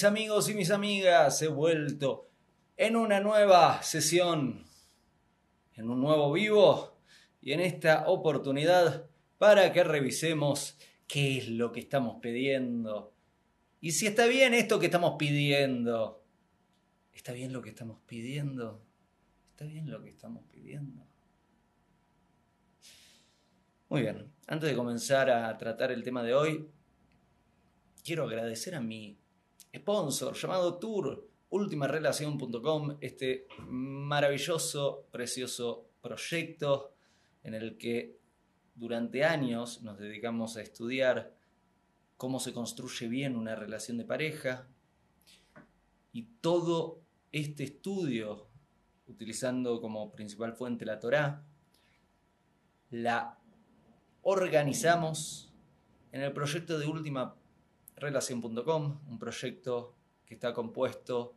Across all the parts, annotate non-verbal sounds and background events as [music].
mis amigos y mis amigas? He vuelto en una nueva sesión, en un nuevo vivo y en esta oportunidad para que revisemos qué es lo que estamos pidiendo y si está bien esto que estamos pidiendo. ¿Está bien lo que estamos pidiendo? ¿Está bien lo que estamos pidiendo? Muy bien, antes de comenzar a tratar el tema de hoy, quiero agradecer a mi sponsor llamado Tour ultimarelación.com, este maravilloso, precioso proyecto en el que durante años nos dedicamos a estudiar cómo se construye bien una relación de pareja y todo este estudio, utilizando como principal fuente la Torá, la organizamos en el proyecto de última relación.com, un proyecto que está compuesto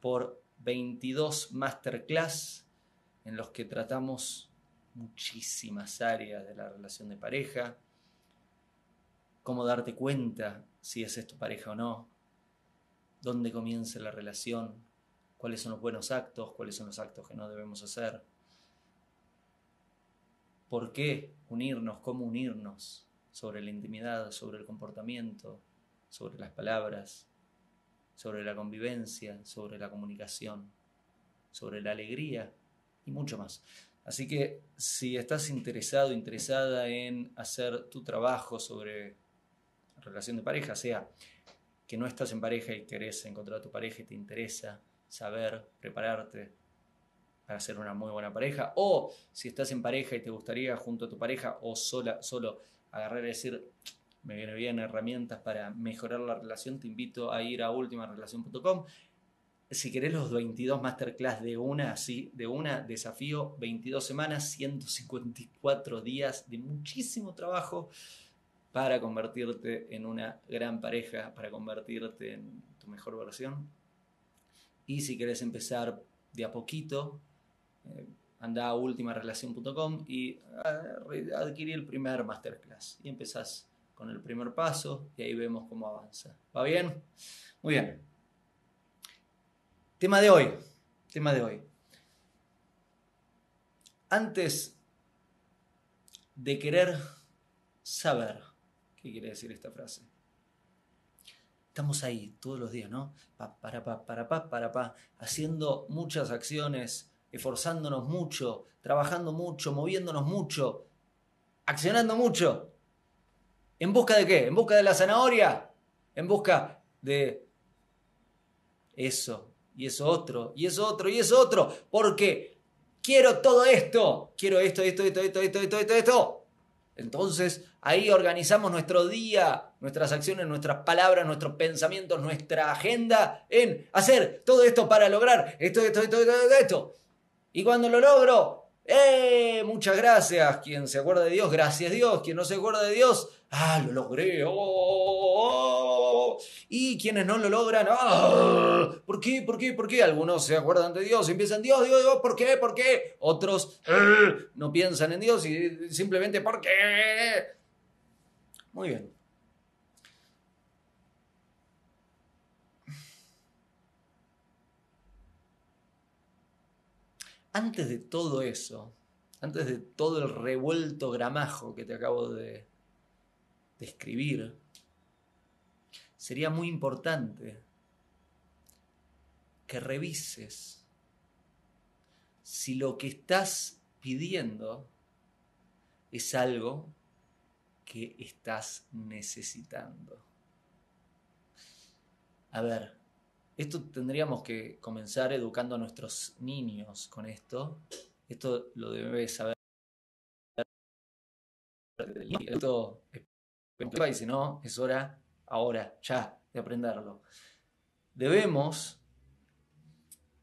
por 22 masterclass en los que tratamos muchísimas áreas de la relación de pareja, cómo darte cuenta si es tu pareja o no, dónde comienza la relación, cuáles son los buenos actos, cuáles son los actos que no debemos hacer, por qué unirnos, cómo unirnos sobre la intimidad, sobre el comportamiento, sobre las palabras, sobre la convivencia, sobre la comunicación, sobre la alegría y mucho más. Así que si estás interesado, interesada en hacer tu trabajo sobre relación de pareja, sea que no estás en pareja y querés encontrar a tu pareja y te interesa saber, prepararte para ser una muy buena pareja, o si estás en pareja y te gustaría junto a tu pareja o sola, solo agarrar y decir, me viene bien herramientas para mejorar la relación, te invito a ir a ultimarelación.com. Si querés los 22 masterclass de una, así, de una, desafío, 22 semanas, 154 días de muchísimo trabajo para convertirte en una gran pareja, para convertirte en tu mejor versión. Y si querés empezar de a poquito, eh, anda a ultimarelación.com y eh, adquirir el primer masterclass. Y empezás con el primer paso y ahí vemos cómo avanza. ¿Va bien? Muy bien. Tema de hoy. Tema de hoy. Antes de querer saber, ¿qué quiere decir esta frase? Estamos ahí todos los días, ¿no? Pa, para, pa, para, pa, para, pa, haciendo muchas acciones, esforzándonos mucho, trabajando mucho, moviéndonos mucho, accionando mucho. ¿En busca de qué? ¿En busca de la zanahoria? ¿En busca de eso? Y eso otro, y eso otro, y eso otro. Porque quiero todo esto. Quiero esto, esto, esto, esto, esto, esto, esto, esto. Entonces ahí organizamos nuestro día, nuestras acciones, nuestras palabras, nuestros pensamientos, nuestra agenda en hacer todo esto para lograr esto, esto, esto, esto, esto. Y cuando lo logro, ¡Eh! Muchas gracias. Quien se acuerda de Dios, gracias Dios. Quien no se acuerda de Dios, ¡ah! Lo logré. Oh, oh, oh". Y quienes no lo logran, ¡ah! ¿Por qué? ¿Por qué? ¿Por qué? Algunos se acuerdan de Dios y empiezan, Dios, Dios, Dios, ¿por qué? ¿Por qué? Otros ¡eh! no piensan en Dios y simplemente, ¿por qué? Muy bien. Antes de todo eso, antes de todo el revuelto gramajo que te acabo de describir, sería muy importante que revises si lo que estás pidiendo es algo que estás necesitando. A ver, esto tendríamos que comenzar educando a nuestros niños con esto. Esto lo debe saber. Esto y si no, es hora ahora, ya, de aprenderlo. Debemos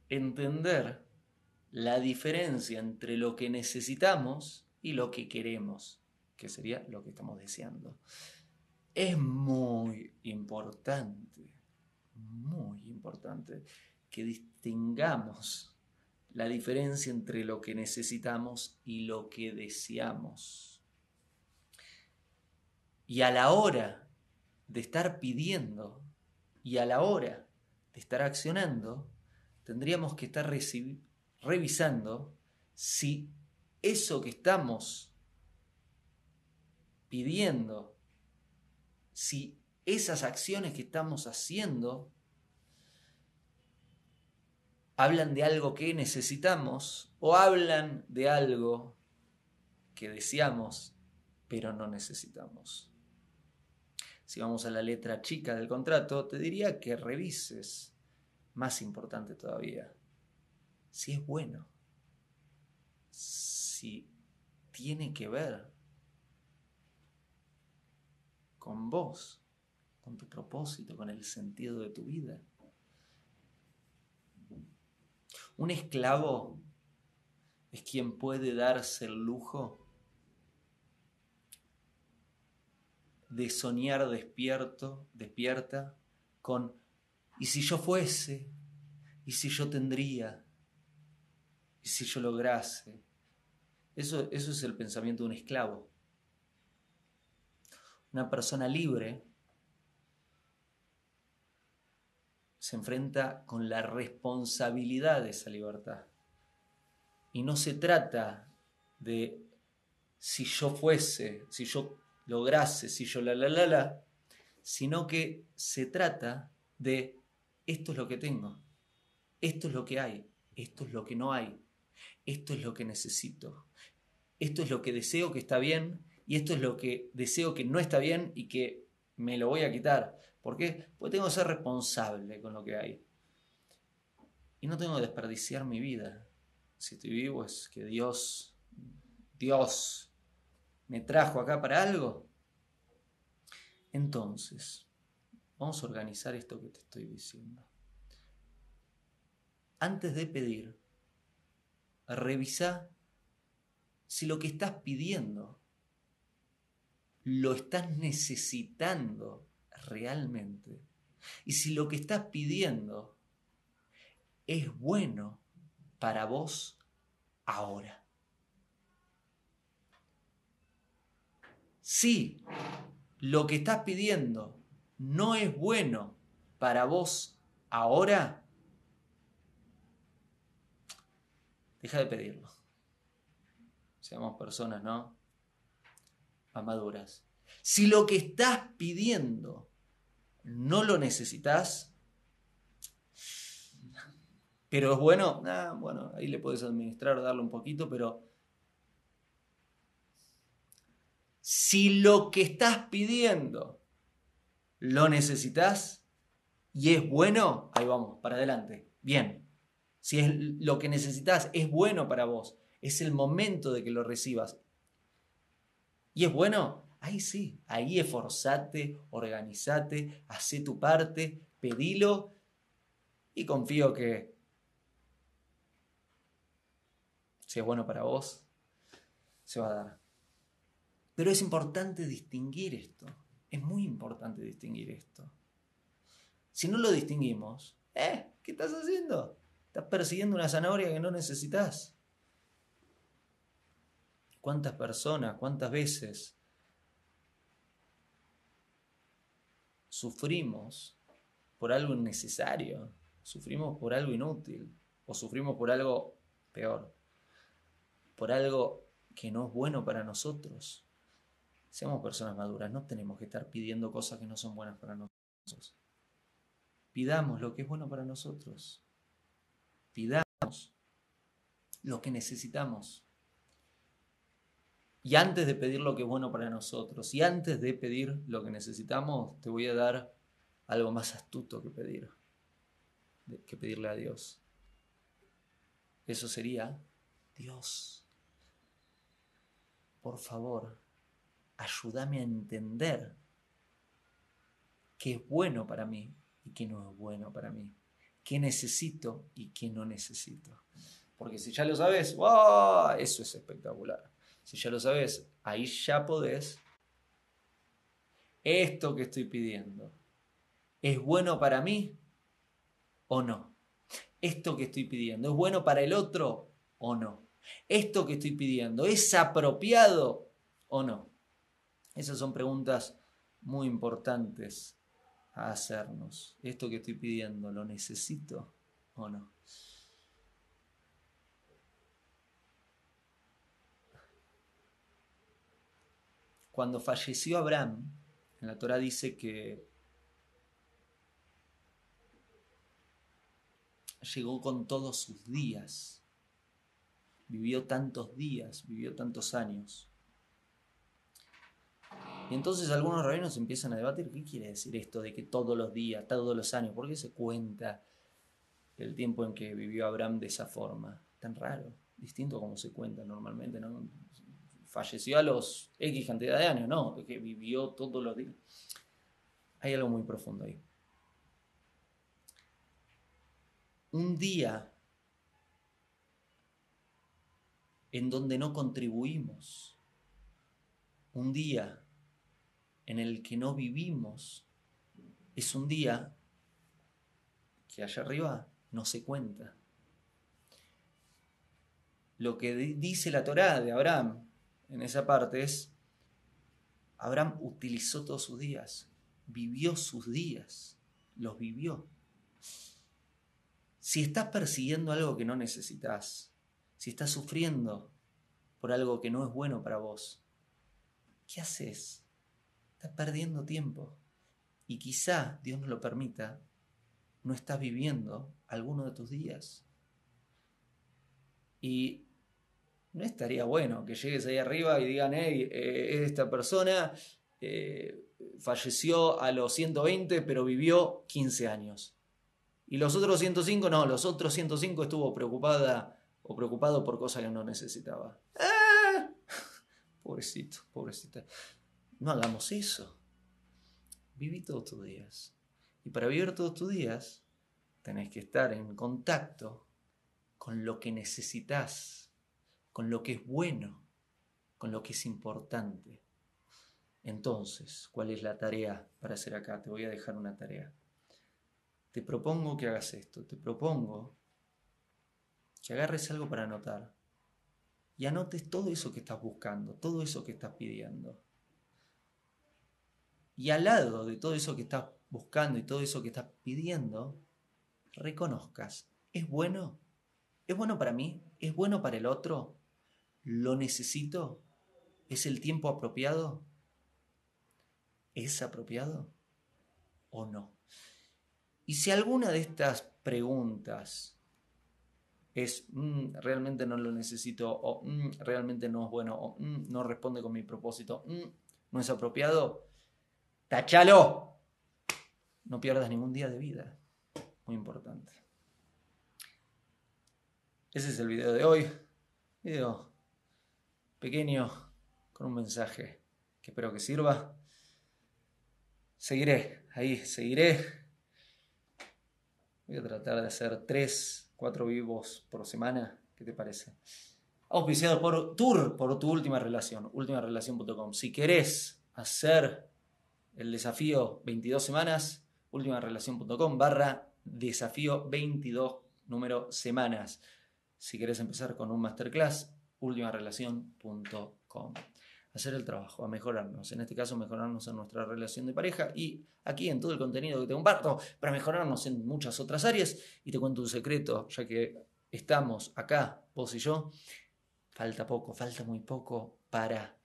entender la diferencia entre lo que necesitamos y lo que queremos, que sería lo que estamos deseando. Es muy importante muy importante que distingamos la diferencia entre lo que necesitamos y lo que deseamos. Y a la hora de estar pidiendo y a la hora de estar accionando, tendríamos que estar revisando si eso que estamos pidiendo, si esas acciones que estamos haciendo hablan de algo que necesitamos o hablan de algo que deseamos pero no necesitamos. Si vamos a la letra chica del contrato, te diría que revises, más importante todavía, si es bueno, si tiene que ver con vos, con tu propósito, con el sentido de tu vida. Un esclavo es quien puede darse el lujo de soñar despierto, despierta, con ¿y si yo fuese? ¿Y si yo tendría? ¿Y si yo lograse? Eso, eso es el pensamiento de un esclavo. Una persona libre se enfrenta con la responsabilidad de esa libertad. Y no se trata de si yo fuese, si yo lograse, si yo la la la la, sino que se trata de esto es lo que tengo, esto es lo que hay, esto es lo que no hay, esto es lo que necesito, esto es lo que deseo que está bien y esto es lo que deseo que no está bien y que me lo voy a quitar. ¿Por qué? Porque tengo que ser responsable con lo que hay. Y no tengo que desperdiciar mi vida. Si estoy vivo es que Dios, Dios me trajo acá para algo. Entonces, vamos a organizar esto que te estoy diciendo. Antes de pedir, revisa si lo que estás pidiendo lo estás necesitando realmente. Y si lo que estás pidiendo es bueno para vos ahora. Si lo que estás pidiendo no es bueno para vos ahora, deja de pedirlo. Seamos personas, ¿no? Amaduras. Si lo que estás pidiendo no lo necesitas, pero es bueno, ah, bueno, ahí le puedes administrar, darle un poquito, pero Si lo que estás pidiendo lo necesitas y es bueno, ahí vamos, para adelante. Bien. Si es lo que necesitas es bueno para vos, es el momento de que lo recibas. Y es bueno, ahí sí, ahí esforzate, organizate, hace tu parte, pedilo y confío que si es bueno para vos, se va a dar. Pero es importante distinguir esto. Es muy importante distinguir esto. Si no lo distinguimos, ¿eh? ¿Qué estás haciendo? Estás persiguiendo una zanahoria que no necesitas. ¿Cuántas personas, cuántas veces sufrimos por algo innecesario? Sufrimos por algo inútil o sufrimos por algo peor, por algo que no es bueno para nosotros. Seamos personas maduras, no tenemos que estar pidiendo cosas que no son buenas para nosotros. Pidamos lo que es bueno para nosotros. Pidamos lo que necesitamos. Y antes de pedir lo que es bueno para nosotros, y antes de pedir lo que necesitamos, te voy a dar algo más astuto que pedir, que pedirle a Dios. Eso sería, Dios, por favor, ayúdame a entender qué es bueno para mí y qué no es bueno para mí, qué necesito y qué no necesito. Porque si ya lo sabes, ¡wow! eso es espectacular. Si ya lo sabes, ahí ya podés. Esto que estoy pidiendo, ¿es bueno para mí o no? Esto que estoy pidiendo, ¿es bueno para el otro o no? Esto que estoy pidiendo, ¿es apropiado o no? Esas son preguntas muy importantes a hacernos. Esto que estoy pidiendo, ¿lo necesito o no? Cuando falleció Abraham, en la Torah dice que llegó con todos sus días, vivió tantos días, vivió tantos años. Y entonces algunos rabinos empiezan a debatir, ¿qué quiere decir esto de que todos los días, todos los años, por qué se cuenta el tiempo en que vivió Abraham de esa forma? Tan raro, distinto como se cuenta normalmente, ¿no? Falleció a los X cantidad de años, no, que vivió todos los días. Hay algo muy profundo ahí. Un día en donde no contribuimos, un día en el que no vivimos, es un día que allá arriba no se cuenta. Lo que dice la Torá de Abraham en esa parte es, Abraham utilizó todos sus días, vivió sus días, los vivió. Si estás persiguiendo algo que no necesitas, si estás sufriendo por algo que no es bueno para vos, ¿qué haces? Estás perdiendo tiempo. Y quizá, Dios nos lo permita, no estás viviendo alguno de tus días. Y no estaría bueno que llegues ahí arriba y digan, hey, eh, esta persona eh, falleció a los 120, pero vivió 15 años. Y los otros 105, no, los otros 105 estuvo preocupada o preocupado por cosas que no necesitaba. ¡Ah! [laughs] Pobrecito, pobrecita. No hagamos eso. Viví todos tus días. Y para vivir todos tus días, tenés que estar en contacto con lo que necesitas, con lo que es bueno, con lo que es importante. Entonces, ¿cuál es la tarea para hacer acá? Te voy a dejar una tarea te propongo que hagas esto, te propongo que agarres algo para anotar y anotes todo eso que estás buscando, todo eso que estás pidiendo. Y al lado de todo eso que estás buscando y todo eso que estás pidiendo, reconozcas, ¿es bueno? ¿Es bueno para mí? ¿Es bueno para el otro? ¿Lo necesito? ¿Es el tiempo apropiado? ¿Es apropiado o no? Y si alguna de estas preguntas es mm, realmente no lo necesito o mm, realmente no es bueno o mm, no responde con mi propósito, no es apropiado, tachalo. No pierdas ningún día de vida. Muy importante. Ese es el video de hoy. Video pequeño con un mensaje que espero que sirva. Seguiré, ahí seguiré Voy a tratar de hacer 3, 4 vivos por semana. ¿Qué te parece? Auspiciado por Tour, por tu última relación, ultimarelación.com. Si querés hacer el desafío 22 semanas, ultimarelación.com barra desafío 22 número semanas. Si querés empezar con un masterclass, ultimarelación.com hacer el trabajo, a mejorarnos. En este caso, mejorarnos en nuestra relación de pareja y aquí en todo el contenido que te comparto, para mejorarnos en muchas otras áreas. Y te cuento un secreto, ya que estamos acá, vos y yo, falta poco, falta muy poco para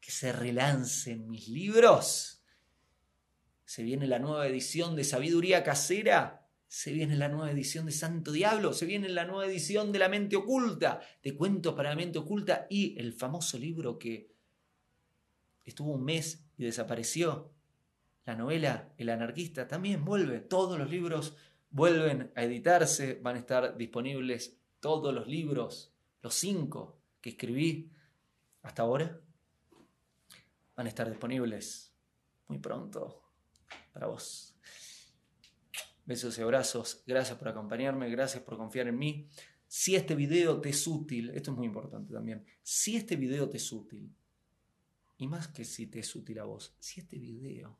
que se relancen mis libros. Se viene la nueva edición de Sabiduría Casera. Se viene la nueva edición de Santo Diablo, se viene la nueva edición de La Mente Oculta, de Cuentos para la Mente Oculta y el famoso libro que estuvo un mes y desapareció. La novela El anarquista también vuelve. Todos los libros vuelven a editarse. Van a estar disponibles todos los libros, los cinco que escribí hasta ahora. Van a estar disponibles muy pronto para vos. Besos y abrazos. Gracias por acompañarme. Gracias por confiar en mí. Si este video te es útil, esto es muy importante también, si este video te es útil, y más que si te es útil a vos, si este video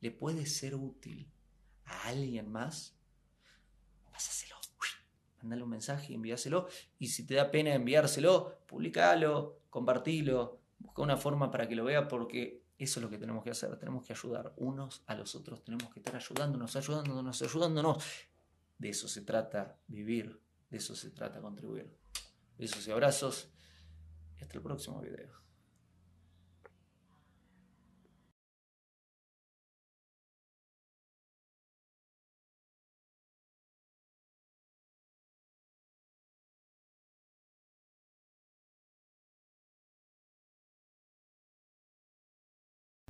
le puede ser útil a alguien más, pásaselo. Mandale un mensaje, envíaselo. Y si te da pena enviárselo, publicalo, compartilo. Busca una forma para que lo vea porque Eso es lo que tenemos que hacer, tenemos que ayudar unos a los otros, tenemos que estar ayudándonos, ayudándonos, ayudándonos. De eso se trata vivir, de eso se trata contribuir. Besos y abrazos y hasta el próximo video.